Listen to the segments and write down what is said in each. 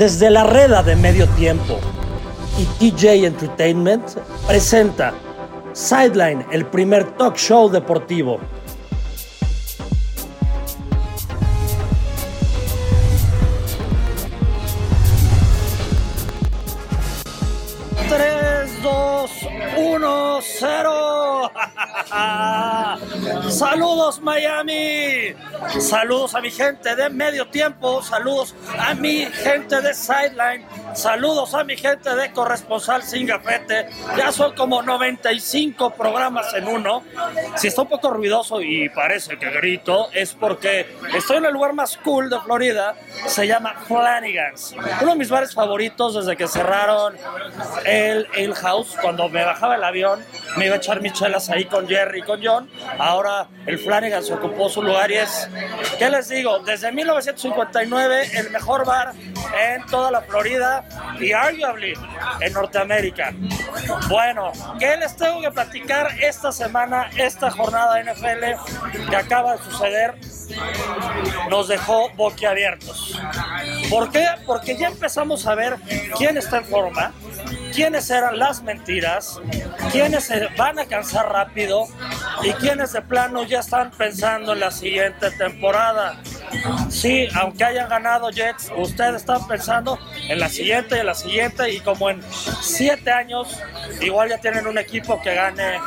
Desde la reda de medio tiempo y TJ Entertainment presenta Sideline, el primer talk show deportivo. Miami, saludos a mi gente de medio tiempo, saludos a mi gente de sideline, saludos a mi gente de corresponsal sin gafete. Ya son como 95 programas en uno. Si está un poco ruidoso y parece que grito, es porque estoy en el lugar más cool de Florida, se llama Flanagan's, uno de mis bares favoritos desde que cerraron el Ale House. Cuando me bajaba el avión, me iba a echar mis chelas ahí con Jerry y con John. Ahora el Flanagan se ocupó su lugar y es, ¿qué les digo? Desde 1959 el mejor bar en toda la Florida y arguably en Norteamérica. Bueno, ¿qué les tengo que platicar esta semana, esta jornada NFL que acaba de suceder? Nos dejó boquiabiertos. ¿Por qué? Porque ya empezamos a ver quién está en forma, quiénes eran las mentiras, quiénes se van a cansar rápido y quiénes de plano ya están pensando en la siguiente temporada. Sí, aunque hayan ganado Jets, ustedes están pensando en la siguiente en la siguiente y como en siete años igual ya tienen un equipo que gane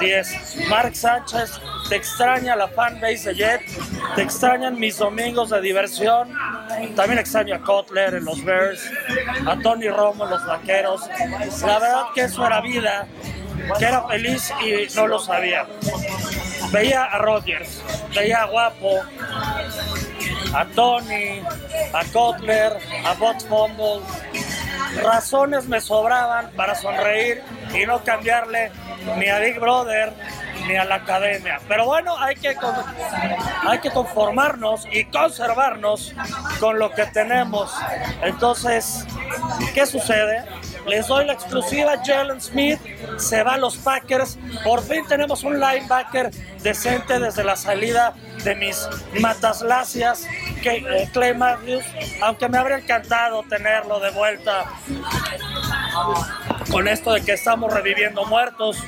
10. Mark Sánchez, te extraña la fanbase de Jets, te extrañan mis domingos de diversión, también extraño a Kotler en los Bears, a Tony Romo en los Vaqueros. La verdad que eso era vida, que era feliz y no lo sabía. Veía a Rodgers, veía a Guapo, a Tony, a Kotler, a Bot Fumble. Razones me sobraban para sonreír y no cambiarle ni a Big Brother ni a la academia. Pero bueno, hay que, hay que conformarnos y conservarnos con lo que tenemos. Entonces, ¿qué sucede? Les doy la exclusiva. Jalen Smith se va a los Packers. Por fin tenemos un linebacker decente desde la salida de mis mataslacias, que, eh, Clay Matthews, aunque me habría encantado tenerlo de vuelta con esto de que estamos reviviendo muertos.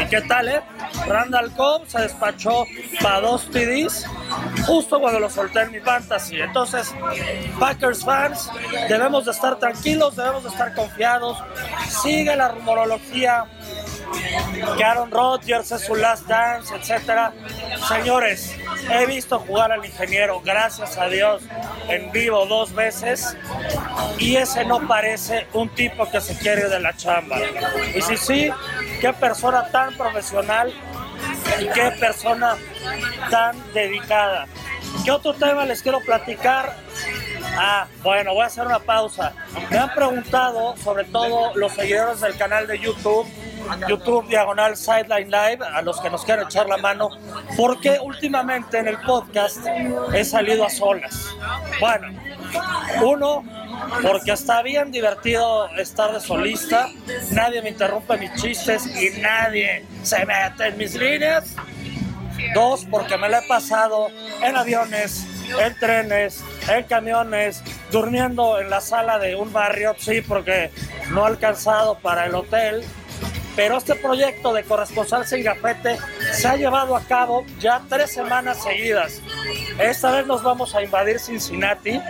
¿Y qué tal, eh? Randall Cobb se despachó para dos TDs justo cuando lo solté en mi fantasy. Entonces, Packers fans, debemos de estar tranquilos, debemos de estar confiados. Sigue la rumorología que Aaron Rodgers es su last dance, etcétera. Señores, he visto jugar al ingeniero, gracias a Dios, en vivo dos veces y ese no parece un tipo que se quiere de la chamba. Y si sí, qué persona tan profesional y qué persona tan dedicada. ¿Qué otro tema les quiero platicar? Ah, bueno, voy a hacer una pausa. Me han preguntado, sobre todo los seguidores del canal de YouTube, YouTube Diagonal Sideline Live, a los que nos quieran echar la mano, porque últimamente en el podcast he salido a solas. Bueno, uno, porque está bien divertido estar de solista, nadie me interrumpe mis chistes y nadie se mete en mis líneas. Dos, porque me lo he pasado en aviones, en trenes, en camiones, durmiendo en la sala de un barrio, sí, porque no he alcanzado para el hotel. Pero este proyecto de corresponsal sin gafete se ha llevado a cabo ya tres semanas seguidas. Esta vez nos vamos a invadir Cincinnati.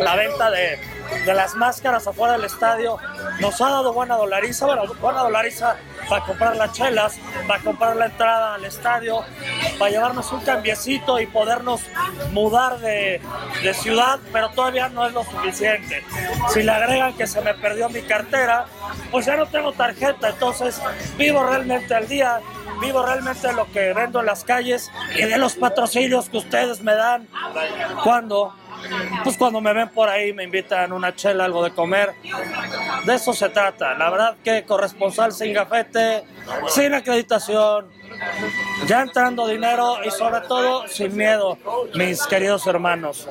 La venta de, de las máscaras afuera del estadio nos ha dado buena dolariza. Bueno, buena dolariza para comprar las chelas, para comprar la entrada al estadio, para llevarnos un cambiecito y podernos mudar de, de, ciudad, pero todavía no es lo suficiente. Si le agregan que se me perdió mi cartera, pues ya no tengo tarjeta, entonces vivo realmente al día, vivo realmente lo que vendo en las calles y de los patrocinios que ustedes me dan cuando pues cuando me ven por ahí me invitan una chela, algo de comer. De eso se trata. La verdad que corresponsal sin gafete, sin acreditación, ya entrando dinero y sobre todo sin miedo, mis queridos hermanos.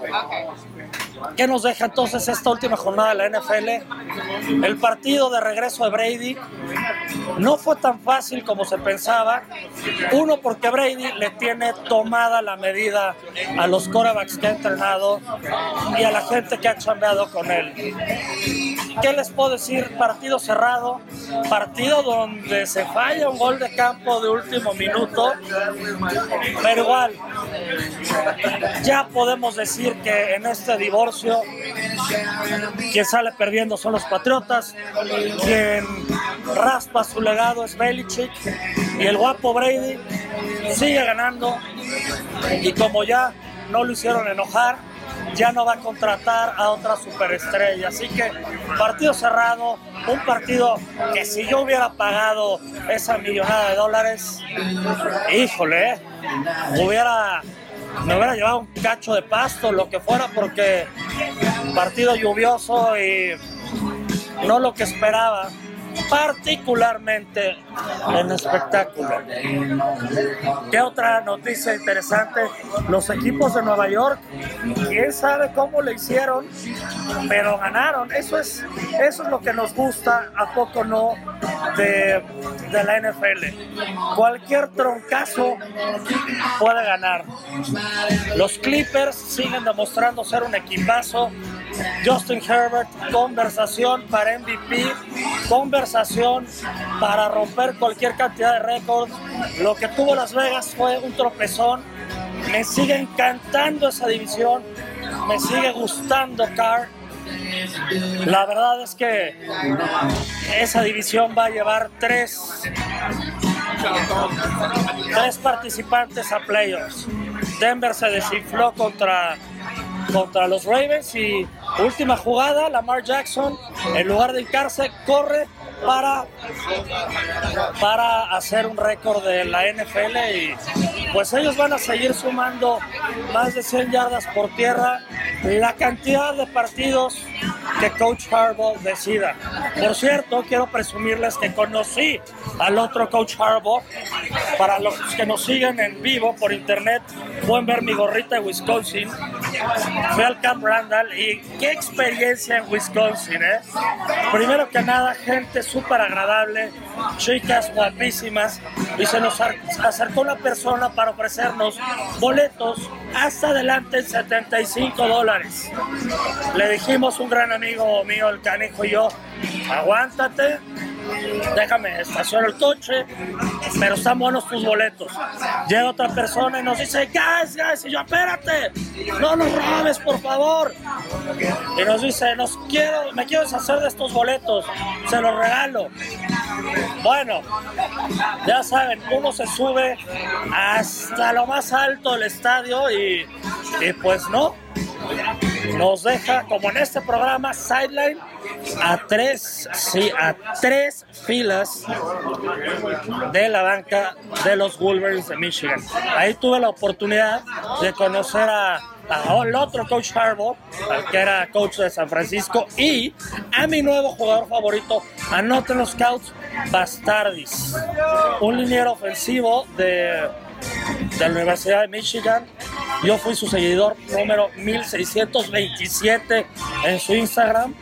¿Qué nos deja entonces esta última jornada de la NFL? El partido de regreso de Brady no fue tan fácil como se pensaba. Uno, porque Brady le tiene tomada la medida a los corebacks que ha entrenado y a la gente que ha chambeado con él. ¿Qué les puedo decir? Partido cerrado, partido donde se falla un gol de campo de último minuto, pero igual, ya podemos decir que en este divorcio quien sale perdiendo son los Patriotas, quien raspa su legado es Belichick y el guapo Brady sigue ganando y como ya no lo hicieron enojar, ya no va a contratar a otra superestrella. Así que partido cerrado, un partido que si yo hubiera pagado esa millonada de dólares, híjole, hubiera, me hubiera llevado un cacho de pasto, lo que fuera, porque partido lluvioso y no lo que esperaba particularmente en espectáculo. ¿Qué otra noticia interesante? Los equipos de Nueva York, quién sabe cómo le hicieron, pero ganaron. Eso es, eso es lo que nos gusta, a poco no, de, de la NFL. Cualquier troncazo puede ganar. Los Clippers siguen demostrando ser un equipazo. Justin Herbert, conversación para MVP, conversación para romper cualquier cantidad de récords. Lo que tuvo Las Vegas fue un tropezón. Me sigue encantando esa división, me sigue gustando Carr. La verdad es que esa división va a llevar tres, tres participantes a playoffs. Denver se desinfló contra contra los Ravens y última jugada, Lamar Jackson, en lugar de hincarse, corre para, para hacer un récord de la NFL y pues ellos van a seguir sumando más de 100 yardas por tierra, la cantidad de partidos que Coach Harbaugh decida. Por cierto, quiero presumirles que conocí al otro Coach Harbaugh. Para los que nos siguen en vivo por internet, pueden ver mi gorrita de Wisconsin. Fui al Camp Randall y qué experiencia en Wisconsin, ¿eh? Primero que nada, gente súper agradable, chicas guapísimas, y se nos acercó una persona para ofrecernos boletos hasta adelante en 75 dólares. Le dijimos un gran amigo mío, el canijo y yo, aguántate, déjame estacionar el coche, pero están buenos tus boletos. Llega otra persona y nos dice, gas, gas, y yo, espérate, no nos robes, por favor. Y nos dice, nos quiero, me quiero deshacer de estos boletos, se los regalo. Bueno, ya saben, uno se sube hasta lo más alto del estadio y, y pues no, nos deja, como en este programa, sideline a tres, sí, a tres filas de la banca de los Wolverines de Michigan. Ahí tuve la oportunidad de conocer a, al otro coach Harbaugh, que era coach de San Francisco, y a mi nuevo jugador favorito, anoten los scouts, Bastardis, un liniero ofensivo de de la Universidad de Michigan. Yo fui su seguidor número 1627 en su Instagram.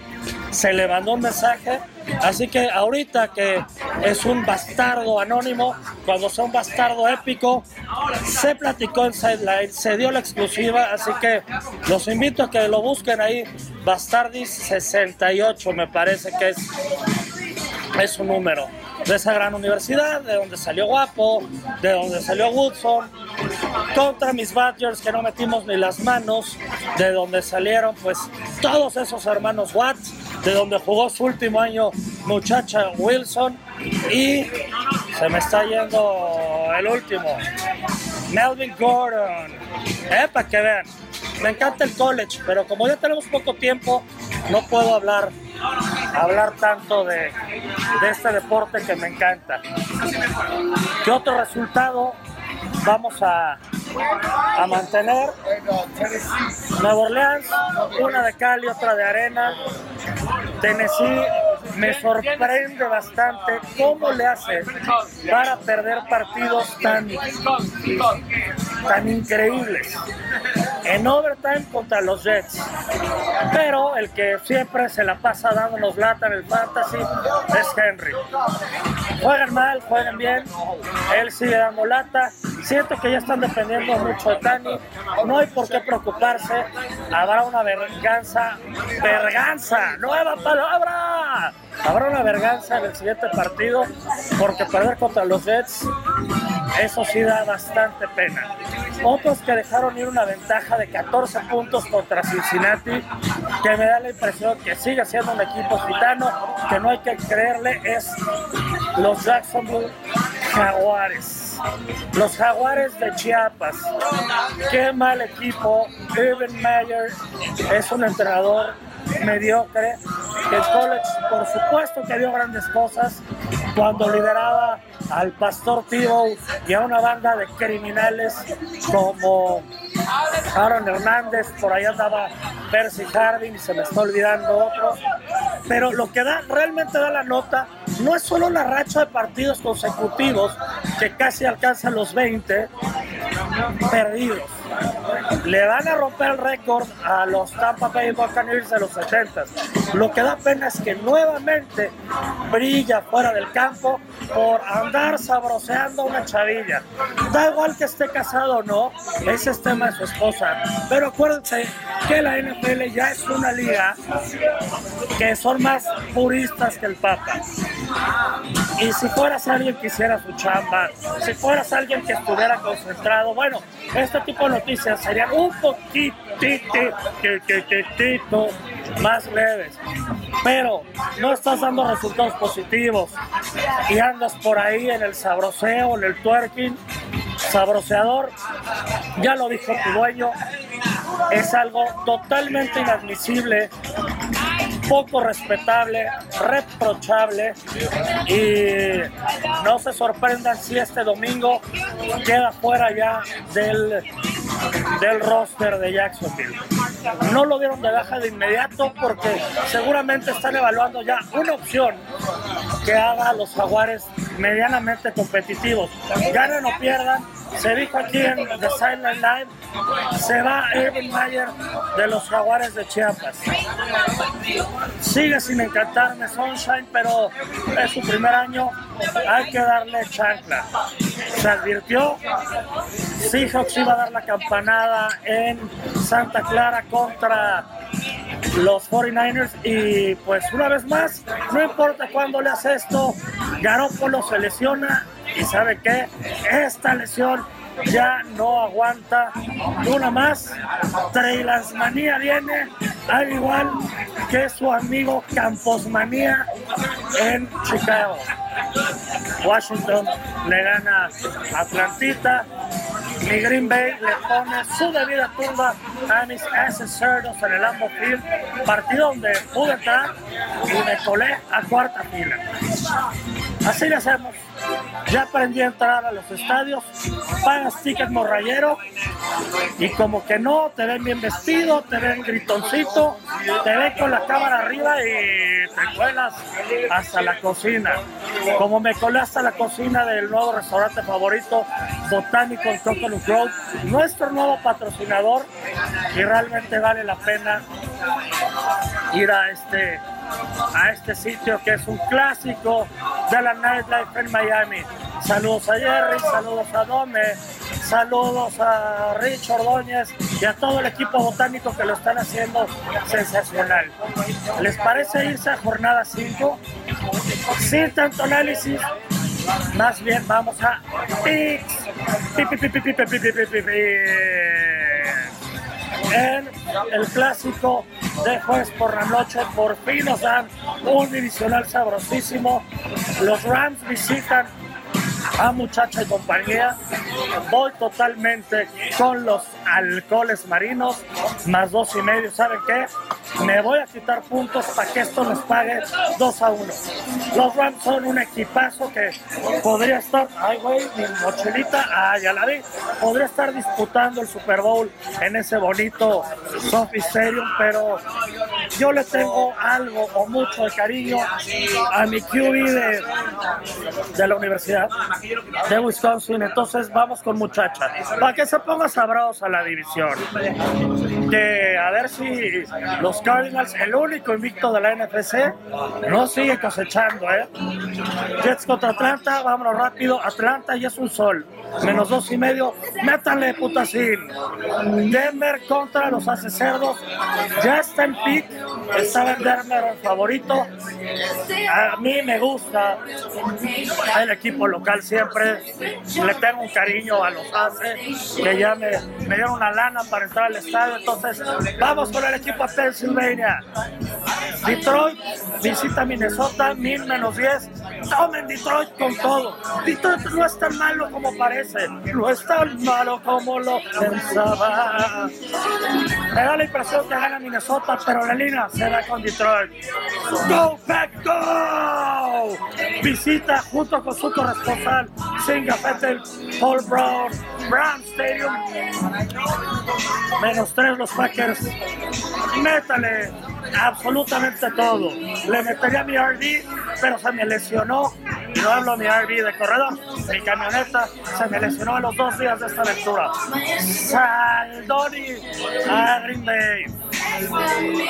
Se le mandó un mensaje. Así que ahorita que es un bastardo anónimo, cuando sea un bastardo épico, se platicó en Sideline, se dio la exclusiva. Así que los invito a que lo busquen ahí. Bastardis 68 me parece que es su número de esa gran universidad, de donde salió Guapo, de donde salió Woodson, contra mis Badgers que no metimos ni las manos, de donde salieron pues todos esos hermanos Watts, de donde jugó su último año muchacha Wilson y se me está yendo el último, Melvin Gordon, eh, para que vean, me encanta el college, pero como ya tenemos poco tiempo, no puedo hablar hablar tanto de, de este deporte que me encanta. ¿Qué otro resultado vamos a, a mantener? Nueva Orleans, una de cal y otra de arena. Tennessee me sorprende bastante cómo le hace para perder partidos tan, tan increíbles. en overtime contra los Jets. Pero el que siempre se la pasa dándonos lata en el fantasy es Henry. Juegan mal, juegan bien, él sigue dando lata. Siento que ya están dependiendo mucho de Tani. No hay por qué preocuparse. Habrá una verganza. ¡Verganza! ¡Nueva palabra! Habrá una verganza en el siguiente partido porque perder contra los Jets, eso sí da bastante pena. Otros que dejaron ir una ventaja de 14 puntos contra Cincinnati, que me da la impresión que sigue siendo un equipo gitano, que no hay que creerle, es los Jacksonville Jaguares. Los Jaguares de Chiapas. Qué mal equipo. Urban Meyer es un entrenador mediocre. El college, por supuesto que dio grandes cosas cuando lideraba al pastor Tebow y a una banda de criminales como Aaron Hernández, por ahí andaba Percy Harding se me está olvidando otro. Pero lo que da, realmente da la nota no es solo la racha de partidos consecutivos que casi alcanzan los 20 perdidos. Le van a romper el récord a los Tampa Bay Buccaneers de los 70. Lo que da pena es que nuevamente brilla fuera del campo por andar sabroseando una chavilla. Da igual que esté casado o no, ese es tema de su esposa. Pero acuérdense que la NFL ya es una liga que son más puristas que el Papa. Y si fueras alguien que hiciera su chamba, si fueras alguien que estuviera concentrado, bueno, este tipo de noticias serían un poquitito más leves. Pero no estás dando resultados positivos y andas por ahí en el sabroseo, en el twerking, sabroseador, ya lo dijo tu dueño, es algo totalmente inadmisible poco respetable, reprochable y no se sorprendan si este domingo queda fuera ya del, del roster de Jacksonville. No lo dieron de baja de inmediato porque seguramente están evaluando ya una opción que haga a los jaguares medianamente competitivos. Ganen o pierdan, se dijo aquí en The Silent Line, se va Evan Mayer de los Jaguares de Chiapas. Sigue sin encantarme Sunshine, pero es su primer año, hay que darle chancla. Se advirtió, Seahawks iba a dar la campanada en Santa Clara contra los 49ers y pues una vez más, no importa cuándo le hace esto, Garoppolo se lesiona y sabe que esta lesión ya no aguanta una más. Manía viene, al igual que su amigo Camposmanía en Chicago. Washington le gana a Atlantita. Mi Green Bay le pone su debida tumba a mis cerdos en el Lambo Field, partido donde pude entrar y me colé a cuarta fila. Así le hacemos. Ya aprendí a entrar a los estadios, pagas ticket morrayero y como que no, te ven bien vestido, te ven gritoncito, te ven con la cámara arriba y te cuelas hasta la cocina. Como me colé hasta la cocina del nuevo restaurante favorito, Botánico en Coconut nuestro nuevo patrocinador y realmente vale la pena ir a este a este sitio que es un clásico de la nightlife en Miami. Saludos a Jerry, saludos a Dome, saludos a Rich Ordóñez y a todo el equipo botánico que lo están haciendo sensacional. ¿Les parece irse a jornada 5? Sin tanto análisis, más bien vamos a en el clásico de jueves por la noche. Por fin nos dan un divisional sabrosísimo. Los Rams visitan a muchacha y compañía. Voy totalmente con los alcoholes marinos, más dos y medio. ¿Saben qué? Me voy a quitar puntos para que esto nos pague 2 a 1. Los Rams son un equipazo que podría estar, ay güey, mi mochilita, ah, ya la vi, podría estar disputando el Super Bowl en ese bonito Sophie Stadium, pero yo le tengo algo o mucho de cariño a mi QB de, de la universidad de Wisconsin. Entonces vamos con muchacha. Para que se ponga sabrosa la división. Que a ver si los Cardinals, el único invicto de la NFC, no sigue cosechando, ¿eh? Jets contra Atlanta, vámonos rápido. Atlanta y es un sol. Menos dos y medio. Métanle, putacín. Denver contra los hace cerdos. Ya está en. Estaba en Denver el favorito. A mí me gusta el equipo local siempre. Le tengo un cariño a los hace, que ya me, me dieron una lana para entrar al estadio. Entonces, vamos con el equipo a Pennsylvania. Detroit visita Minnesota, mil menos 10. Tomen Detroit con todo. Detroit no es tan malo como parece. No es tan malo como lo pensaba. Me da la impresión que gana Minnesota, pero la línea se da con Detroit. Go Pack Go! Visita junto con su corresponsal Singa Fettel, Paul Brown, Brown Stadium. Menos tres los Packers. Métale absolutamente todo. Le metería mi RV, pero se me lesionó. No hablo mi RV de corredor, mi camioneta se me lesionó a los dos días de esta aventura. Saldoni a Green Bay.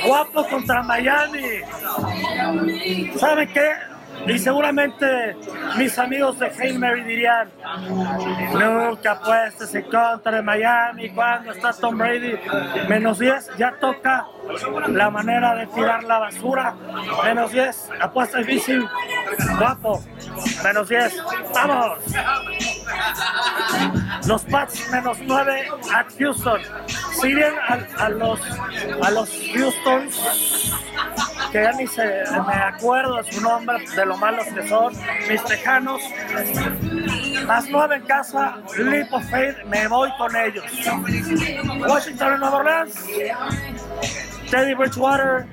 Guapo contra Miami. ¿Sabe qué? Y seguramente mis amigos de Hail Mary dirían, nunca apuestes en contra de Miami cuando está Tom Brady. Menos 10, ya toca la manera de tirar la basura. Menos 10, apuesta difícil. Guapo, menos 10, vamos. Los Pats menos 9 a Houston. Si bien a, los, a los Houston que ya ni se, me acuerdo de su nombre, de lo malos que son, mis tejanos. Más nueve en casa, Leap of Faith, me voy con ellos. Washington Nueva Orleans. Teddy Bridgewater,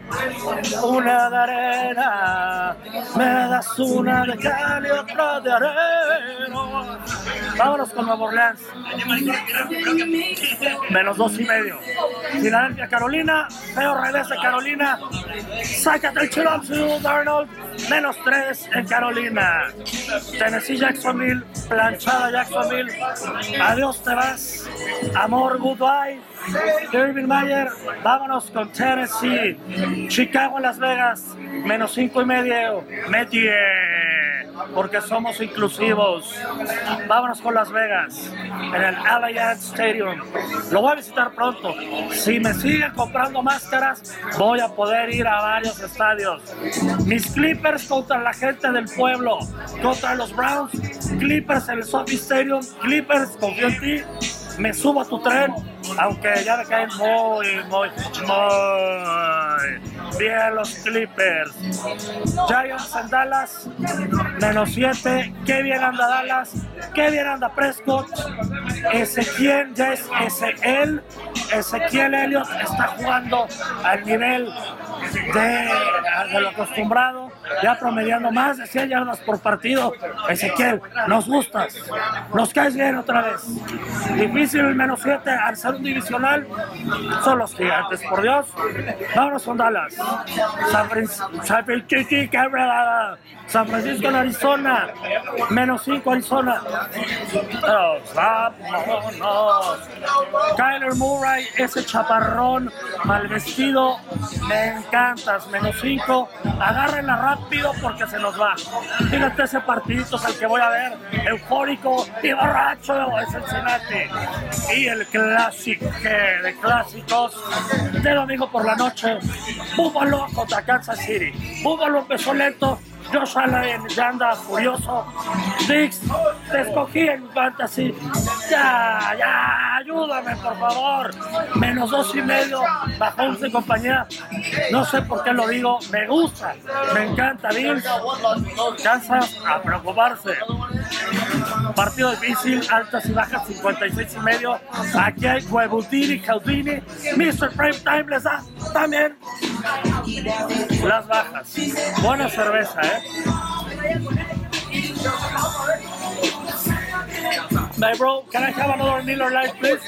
una de arena, me das una de cal y otra de arena. Vámonos con Nueva Orleans. Menos dos y medio. Filadelfia, Carolina, feo revés de Carolina. Sácate el chilopsu, Darnold. Menos tres en Carolina. Tennessee, Jacksonville, planchada Jacksonville. Adiós te vas. Amor, goodbye. Irving Mayer, vámonos con Tennessee. Chicago, Las Vegas, menos cinco y medio. Metie, porque somos inclusivos. Vámonos con Las Vegas, en el Allianz Stadium. Lo voy a visitar pronto. Si me siguen comprando máscaras, voy a poder ir a varios estadios. Mis Clippers contra la gente del pueblo, contra los Browns. Clippers en el Sophie Stadium. Clippers, confío en ti me subo a tu tren, aunque ya me caen muy, muy, muy bien los Clippers. Giants en Dallas, menos 7. Qué bien anda Dallas, qué bien anda Prescott. Ezequiel ya es ese él. Ezequiel Elliott está jugando al nivel de, lo acostumbrado, ya promediando más de 100 yardas por partido. Ezequiel, nos gustas, nos caes bien otra vez. Difícil el menos 7 al ser un divisional, son los gigantes, por Dios. Vámonos con Dallas. San Francisco, en Arizona, menos 5 Arizona. Vámonos. Kyler Murray, ese chaparrón mal vestido, me encantas, menos 5. Agárrenla rápido porque se nos va. Fíjate ese partidito el que voy a ver, eufórico y borracho, es Cincinnati. Y el clásico de clásicos de domingo por la noche, Búfalo contra Kansas City. Búfalo empezó lento, Josh Allen anda furioso. Dix, te escogí en fantasy. Ya, ya, ayúdame por favor. Menos dos y medio, bajo once compañía. No sé por qué lo digo, me gusta, me encanta Bills. Kansas a preocuparse. Partido difícil, altas y bajas, 56 y medio. Aquí hay Huevutini, Caudini, Mr. Prime Time les da también las bajas. Buena cerveza, ¿eh? My bro, can I have another Miller Lite, please?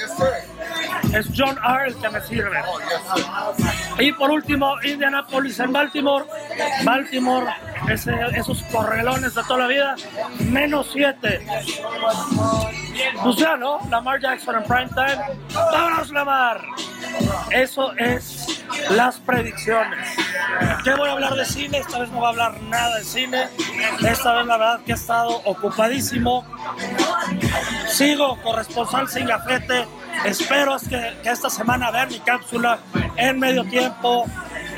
Es John R. el que me sirve. Y por último, Indianapolis en Baltimore. Baltimore, esos correlones de toda la vida, menos 7. Pues ya, ¿no? Lamar Jackson en prime time. ¡Vámonos, Lamar! Eso es las predicciones. ¿Qué voy a hablar de cine? Esta vez no voy a hablar nada de cine. Esta vez la verdad que he estado ocupadísimo. Sigo corresponsal sin gafete. Espero que, que esta semana vean mi cápsula en medio tiempo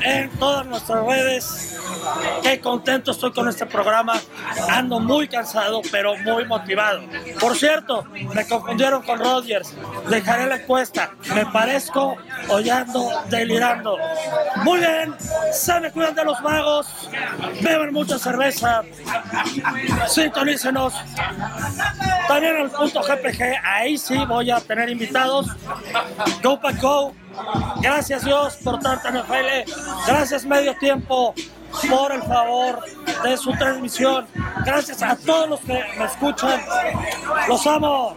en todas nuestras redes. Qué contento estoy con este programa. Ando muy cansado, pero muy motivado. Por cierto, me confundieron con Rodgers. Dejaré la encuesta. ¿Me parezco o ya ando delirando? Muy bien, se me cuidan de los magos. Beben mucha cerveza. Sintonícenos. También el punto GPG. Ahí sí voy a tener invitados. Go Pack Go Gracias Dios por tanta NFL. Gracias Medio Tiempo por el favor de su transmisión. Gracias a todos los que me escuchan. Los amo.